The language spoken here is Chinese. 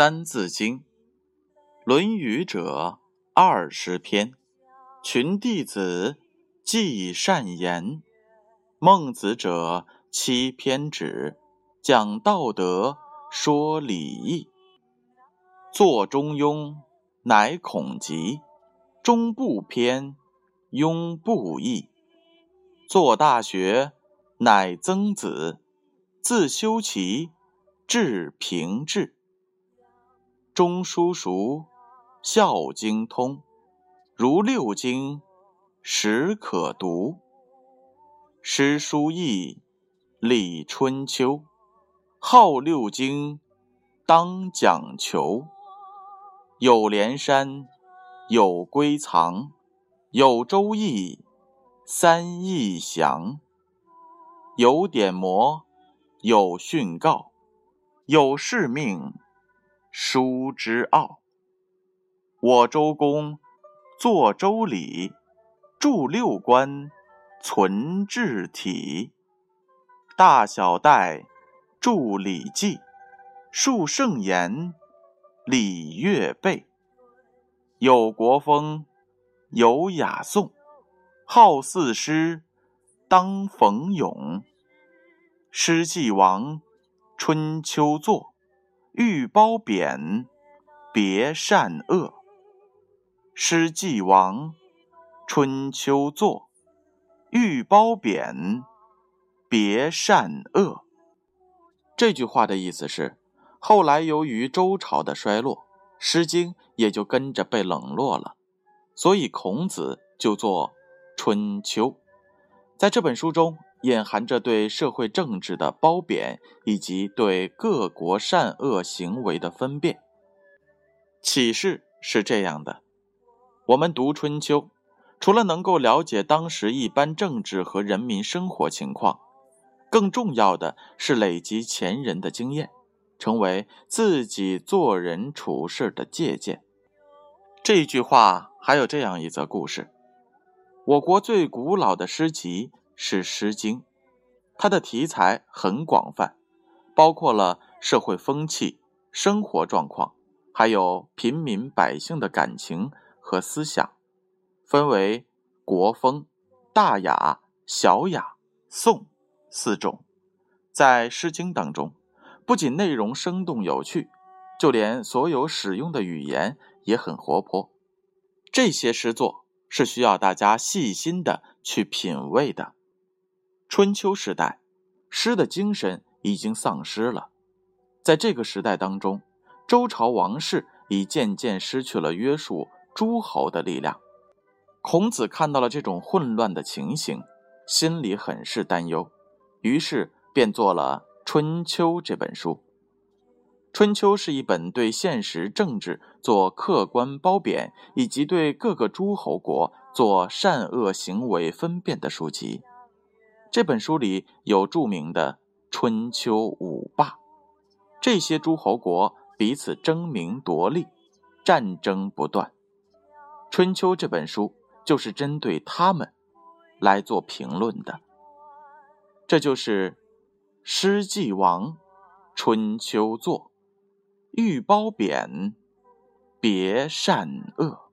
三字经》《论语》者二十篇，群弟子记善言；孟子者七篇止，讲道德，说礼义。作《中庸》，乃孔集；中不偏，庸不易。作《大学》，乃曾子；自修齐，至平治。中书熟，孝经通，如六经，始可读。诗书易，礼春秋，号六经，当讲求。有连山，有归藏，有周易，三易详。有典谟，有训告，有誓命。书之奥。我周公作周礼，著六官，存治体。大小戴著礼记，述圣言，礼乐备。有国风，有雅颂，好四诗，当逢咏。诗既亡，春秋作。欲褒贬，别善恶。诗既亡，春秋作。欲褒贬，别善恶。这句话的意思是，后来由于周朝的衰落，《诗经》也就跟着被冷落了，所以孔子就做《春秋》。在这本书中。隐含着对社会政治的褒贬，以及对各国善恶行为的分辨。启示是这样的：我们读《春秋》，除了能够了解当时一般政治和人民生活情况，更重要的是累积前人的经验，成为自己做人处事的借鉴。这句话还有这样一则故事：我国最古老的诗集。是《诗经》，它的题材很广泛，包括了社会风气、生活状况，还有平民百姓的感情和思想，分为国风、大雅、小雅、颂四种。在《诗经》当中，不仅内容生动有趣，就连所有使用的语言也很活泼。这些诗作是需要大家细心的去品味的。春秋时代，诗的精神已经丧失了。在这个时代当中，周朝王室已渐渐失去了约束诸侯的力量。孔子看到了这种混乱的情形，心里很是担忧，于是便做了《春秋》这本书。《春秋》是一本对现实政治做客观褒贬，以及对各个诸侯国做善恶行为分辨的书籍。这本书里有著名的春秋五霸，这些诸侯国彼此争名夺利，战争不断。春秋这本书就是针对他们来做评论的。这就是《诗记王》《春秋作》，欲褒贬，别善恶。